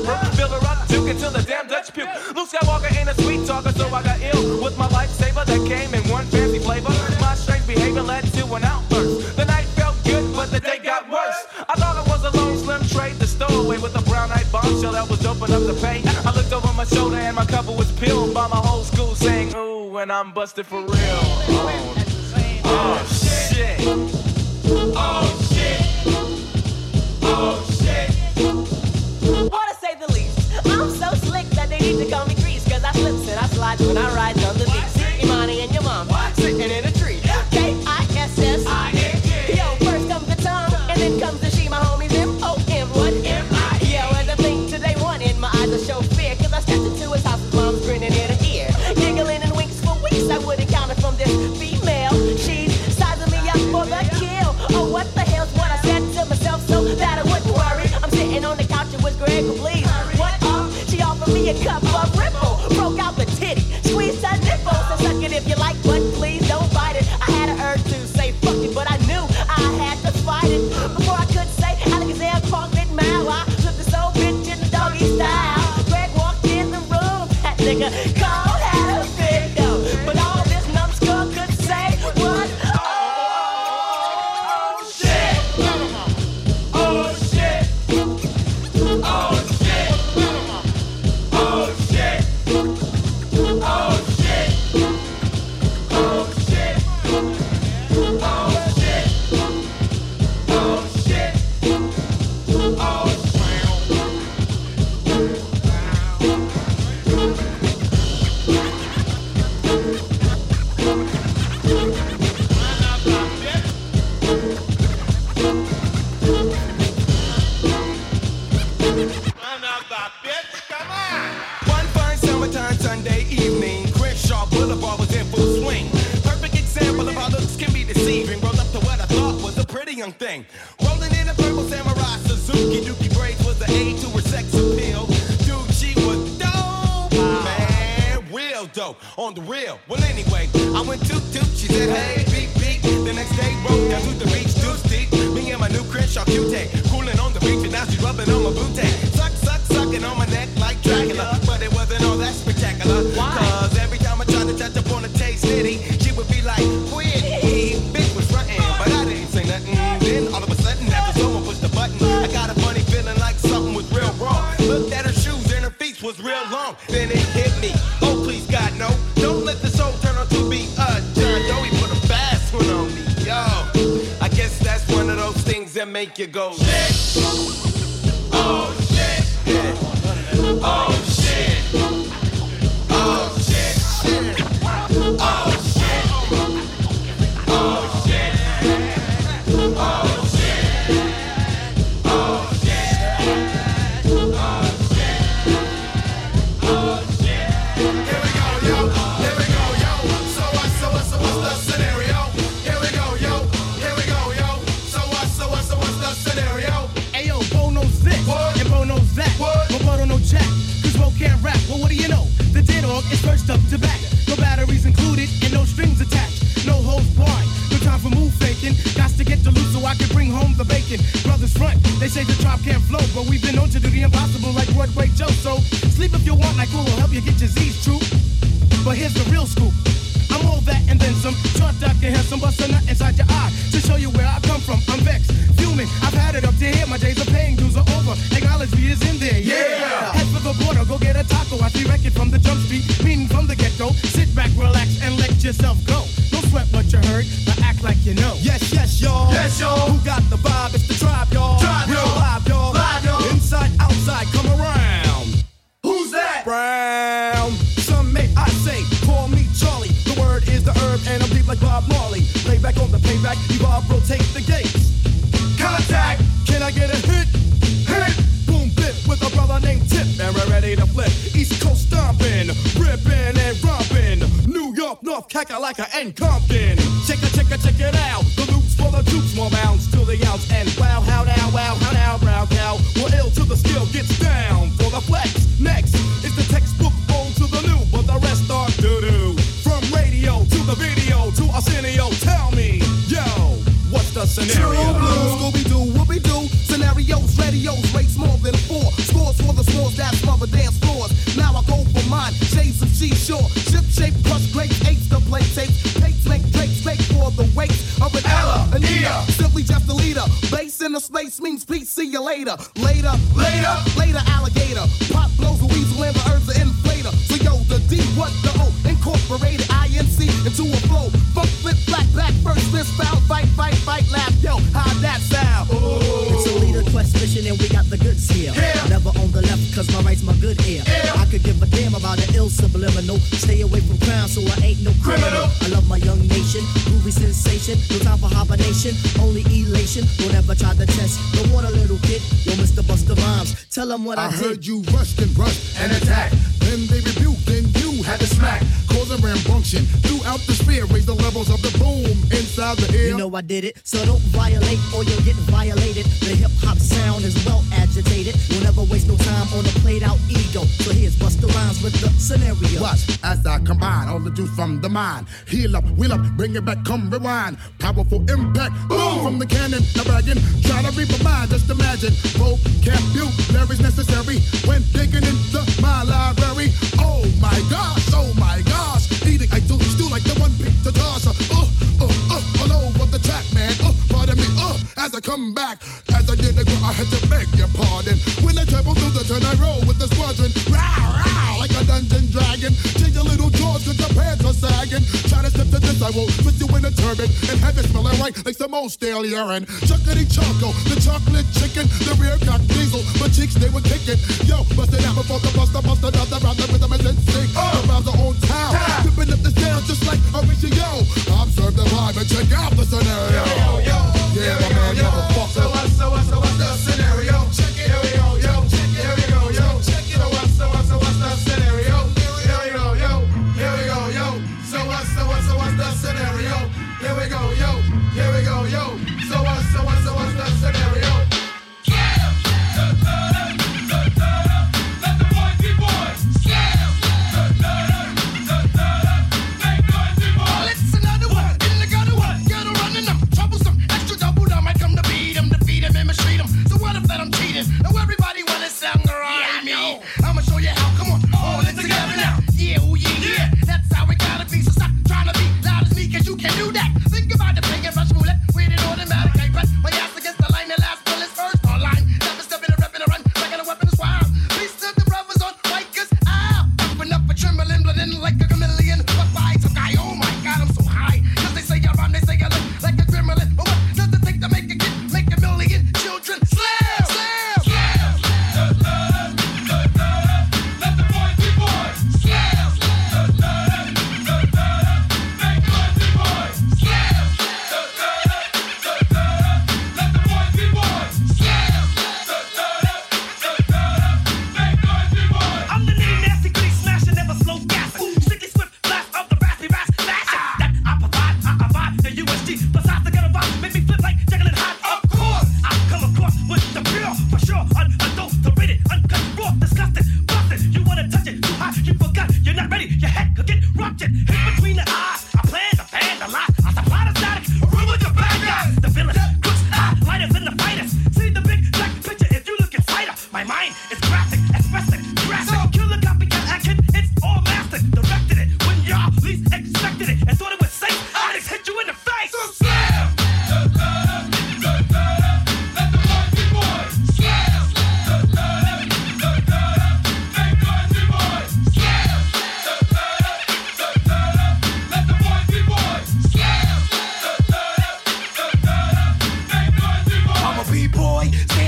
fill her fill her up, took it the damn Dutch puke. Luke Skywalker ain't a sweet talker, so I got ill with my lifesaver that came in one fancy flavor. My strange behavior led to an outburst. The night felt good, but the day got worse. I thought it was a lone slim trade, the stowaway with a brown eyed bombshell that was open up the pay. I looked over my shoulder and my cover was peeled by my whole school saying, Ooh, and I'm busted for real. Oh, oh shit. when I ride the Cause every time I tried to touch up on the taste nitty, she would be like, quit. Bitch was frontin', but I didn't say nothing. Then all of a sudden, after someone pushed the button, I got a funny feeling like something was real wrong. Looked at her shoes and her feet was real long. Then it hit me. Oh, please, God, no. Don't let turn out to be a John Doe. He put a fast one on me, yo. I guess that's one of those things that make you go, shit. Oh, shit. Yeah. Oh, space means peace. See you later. Later, later, later, alligator. Pop blows a weasel and the herbs are inflator. So yo, the D, what the O? Incorporated INC into a flow. Funk flip, black, back, first fist, foul, fight, fight, fight, laugh. Yo, how that sound? It's a leader quest mission and we got the goods here. Never on the left cause my right's my good ear. I could give a damn about an ill subliminal. Stay away from crime so I ain't no criminal. I love my young nation, groovy sensation. No time for hibernation, only elation. Don't ever try to test. Don't want a little kid, yo Mr. Busta Rhymes. Tell them what I, I did. heard you rushed and rushed and attacked. Then they rebuked, then you had to smack. Causing rambunction throughout the sphere. Raise the inside the ear. You know I did it, so don't violate or you'll get violated. The hip hop sound is well agitated. We'll never waste no time on a played out ego. So here's Busta Rhymes with the scenario. Watch as I combine all the juice from the mind. Heal up, wheel up, bring it back, come rewind. Powerful impact, boom from the cannon. Now bragging, try to reap a mind, just imagine. Vocabulary's necessary when digging into my library. Oh my gosh, oh my gosh. Eating, I do, still like the one big to man. Uh, pardon me, uh, as I come back. As I did, I had to beg your pardon. When I travel through the turn, I roll with the squadron. Row, row, like a dungeon dragon. Change a little jaws cause your pants are sagging. Try to step to this, I will twist you in a turban. And have it smelling right like some old stale urine. Chuckity choco, the chocolate chicken, the rear cock diesel. My cheeks, they were kicking. Yo, bust it out before the buster, bust another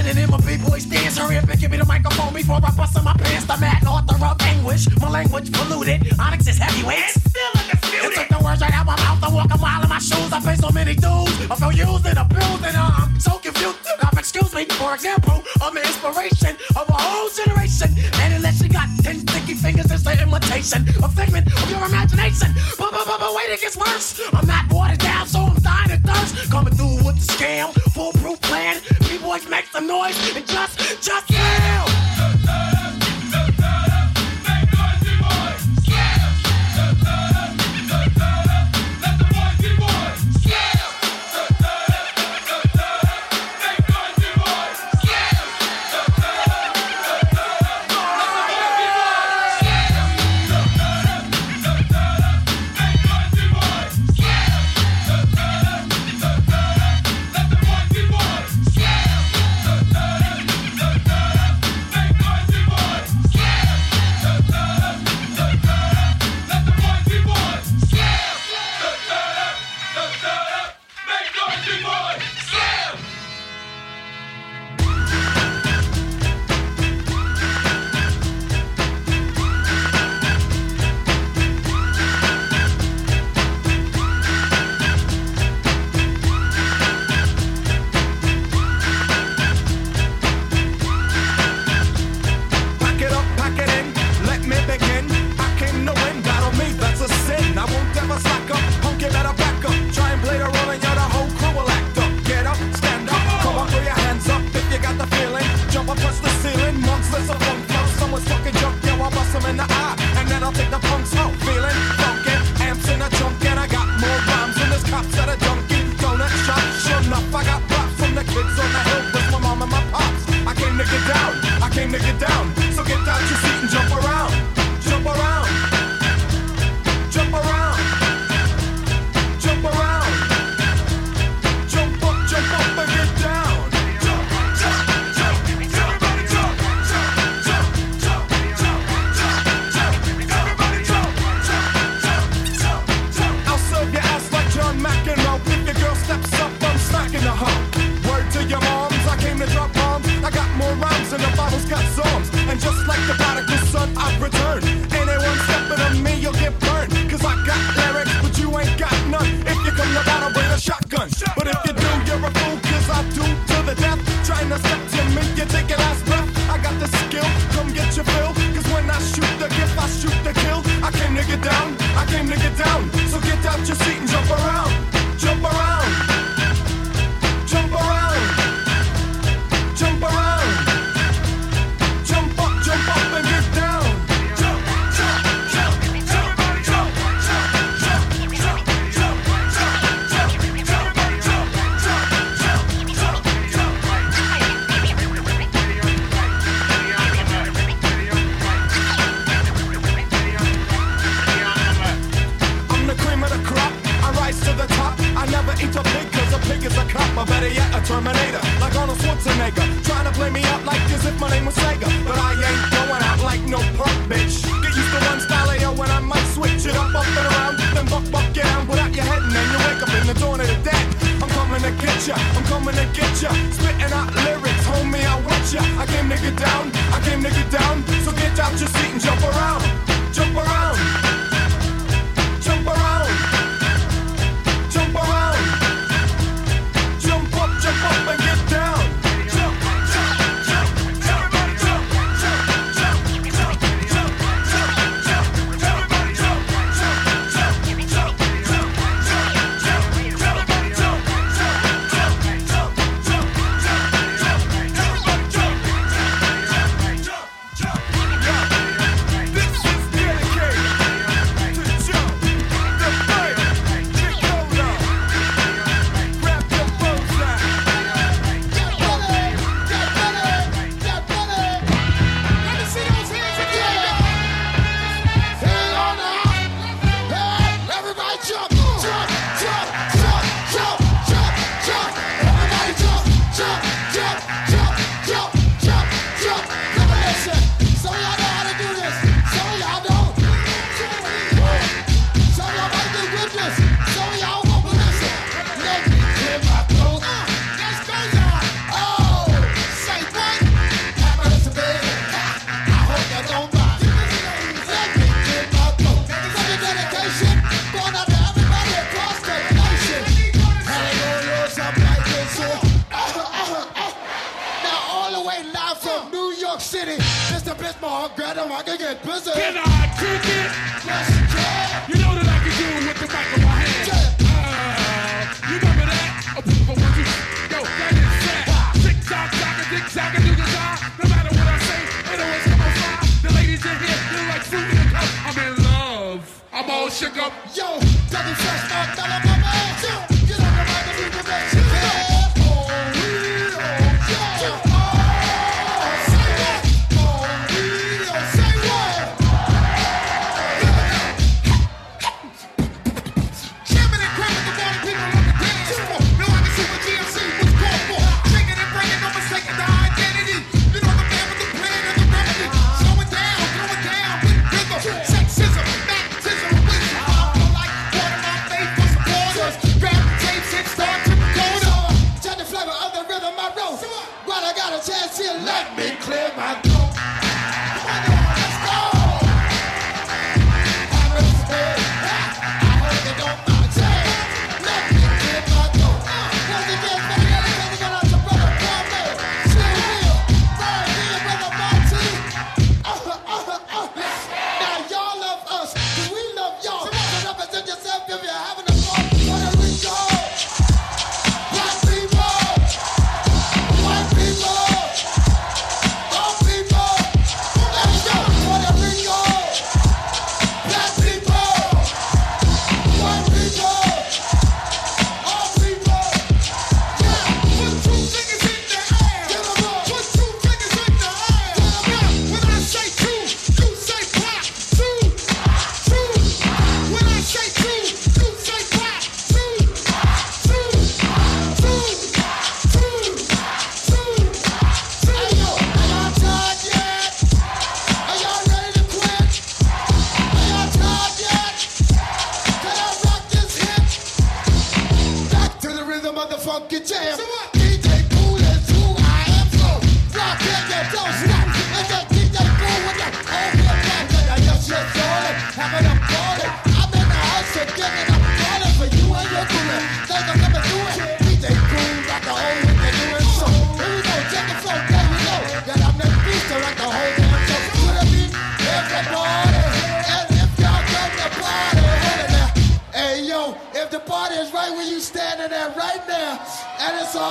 standing in my b-boy stance. Hurry up and give me the microphone before I bust in my pants. The mad author of anguish, my language polluted. Onyx is heavyweight. It's still undisputed. It took the words right out my mouth. I walk a mile in my shoes. I pay so many dues. I feel used and abused, and I'm so confused. Now, excuse me, for example, I'm the inspiration of a whole generation. And unless you got ten sticky fingers, it's the imitation, a figment of your imagination. But, but, but, but wait, it gets worse. I'm not watered down, so I'm dying of thirst. Coming through with the scam, plan. B-boys make some noise and just, just yell. or better yet, a Terminator, like Arnold Schwarzenegger, trying to play me out like as if my name was Sega, but I ain't going out like no punk bitch. Get used to one style yo, when I might switch it up, up and around, then buck buck down without your head, and then you wake up in the dawn of the dead. I'm coming to get ya, I'm coming to get ya, spitting out lyrics, homie, I want ya. I came to get down, I came to get down, so get out your seat and jump around, jump around.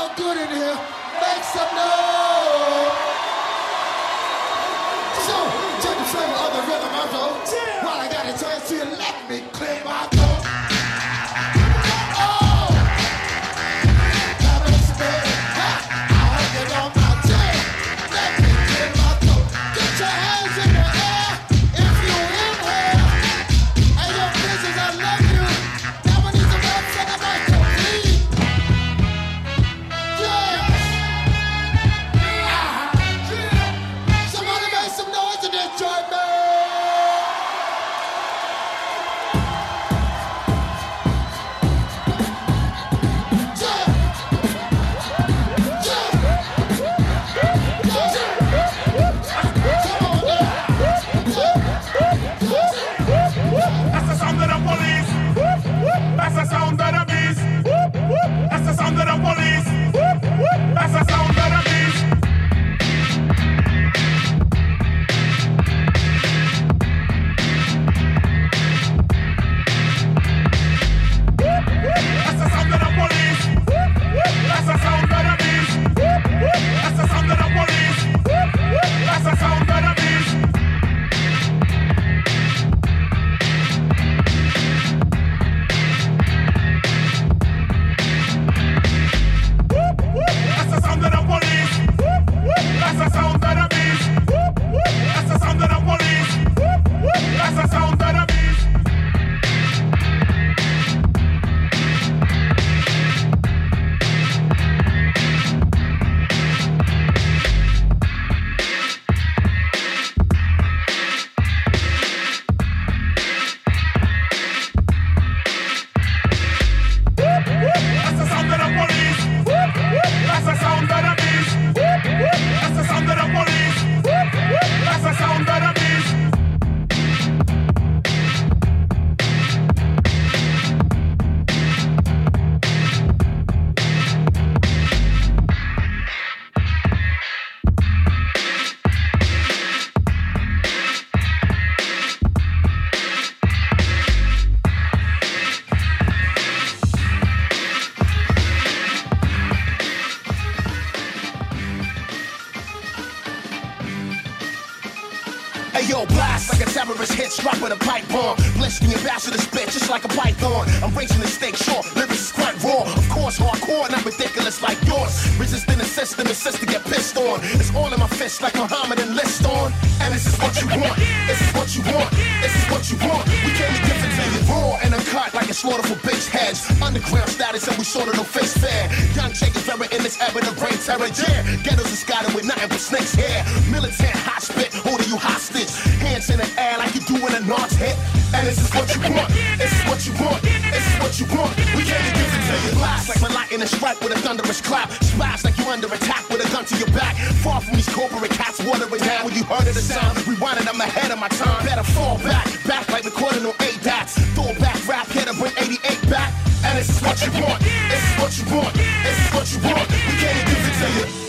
All good in here, make some noise. So, check the flavor of the rhythm I flow. While I got a chance to let me clear my Resisting the to get pissed on. It's all in my fist like Muhammad and list on. And this is what you want, this is what you want, this is what you want. We came to give it to you raw and uncut like a slaughter for bitch heads. Underground status and we sort of no face fair. Young Jake is very in this era of brain terror, yeah. Ghettos is scattered with nothing but snakes hair. Militant hot spit, holding you hostage. Hands in the air like you doing a Nas hit. And this is what you want, this is what you want, this is what you want. We came to give it to you. Blast like my lightning strike with a thunderous clap. Splash under attack with a gun to your back. Far from these corporate cats watering down when you heard of the sound. Rewinding, I'm ahead of my time. Better fall back, back like recording on eight bats. Throw back rap, here to bring 88 back. And this is what you want, this is what you want, this is what you want. We came to give it to you.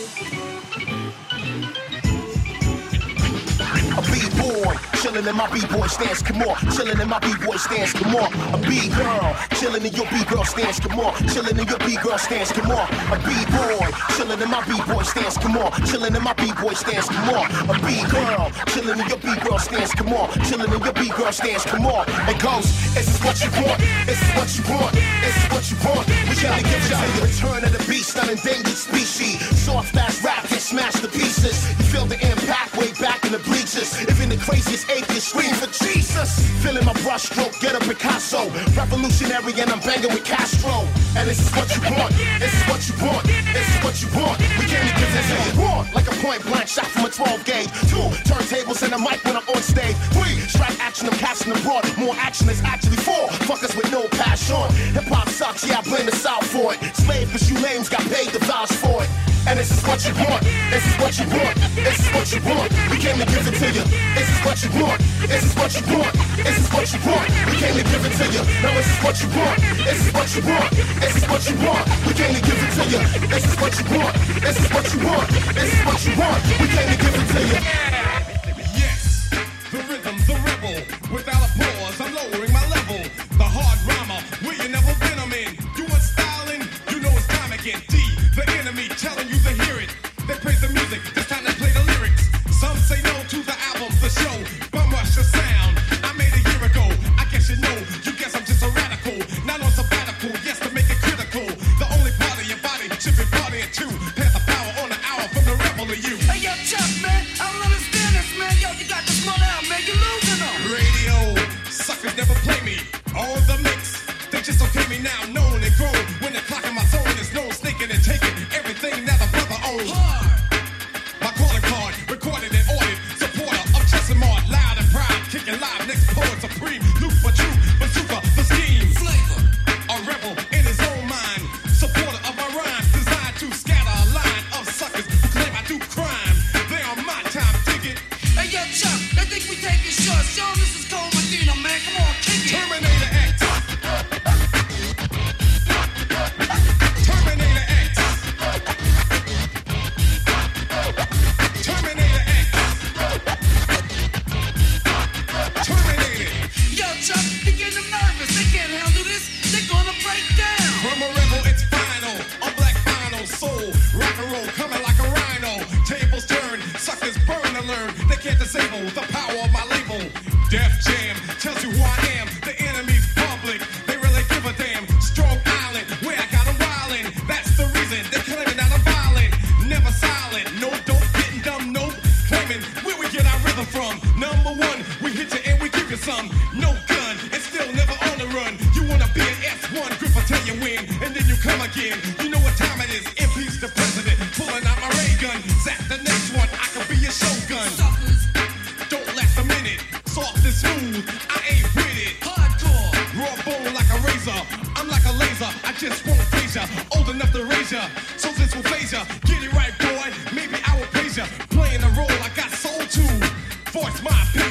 A B-boy, chillin' in my B-boy stance, come on. Chillin' in my B-boy stance, come on. A B-girl, chillin' in your B-girl stance, come on. Chillin' in your B-girl stance, come on. A B-boy, Chillin' in my B-boy stance, come on. Chillin' in my B-boy stance, come on. A B-girl, chillin' in your B-girl stance, come on. Chillin' in your B-girl stance, come on. It goes, this is what you want, this is what you want, this is what you want. We gotta give y'all the return of the beast, an endangered species. Soft ass rap get smashed to pieces. You feel the impact way back in the bleachers. Even the craziest atheist scream for Jesus. Feeling my brushstroke, get a Picasso. Revolutionary and I'm banging with Castro. And this is what you want, this is what you want, this is what you want. We came to get this and want. Like a point blank shot from a 12 gauge. Two turntables and a mic when I'm on stage. Three strike action, I'm casting abroad. More action is actually four. Fuckers with no passion. Hip hop sucks, yeah, I blame the South for it. Slave, cause you names got paid the vouch for it. And this is what you want. This is what you want. This is what you want. We came to give it to you is what you want. This is what you want. This is what you want. We came to give it to you. Now this is what you want. This is what you want. This is what you want. We came to give it to you. This is what you want. This is what you want. This is what you want. We came to give it to you. me now, known and grown. When the clock in my soul.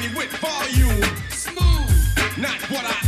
me with volume. Smooth. Not what I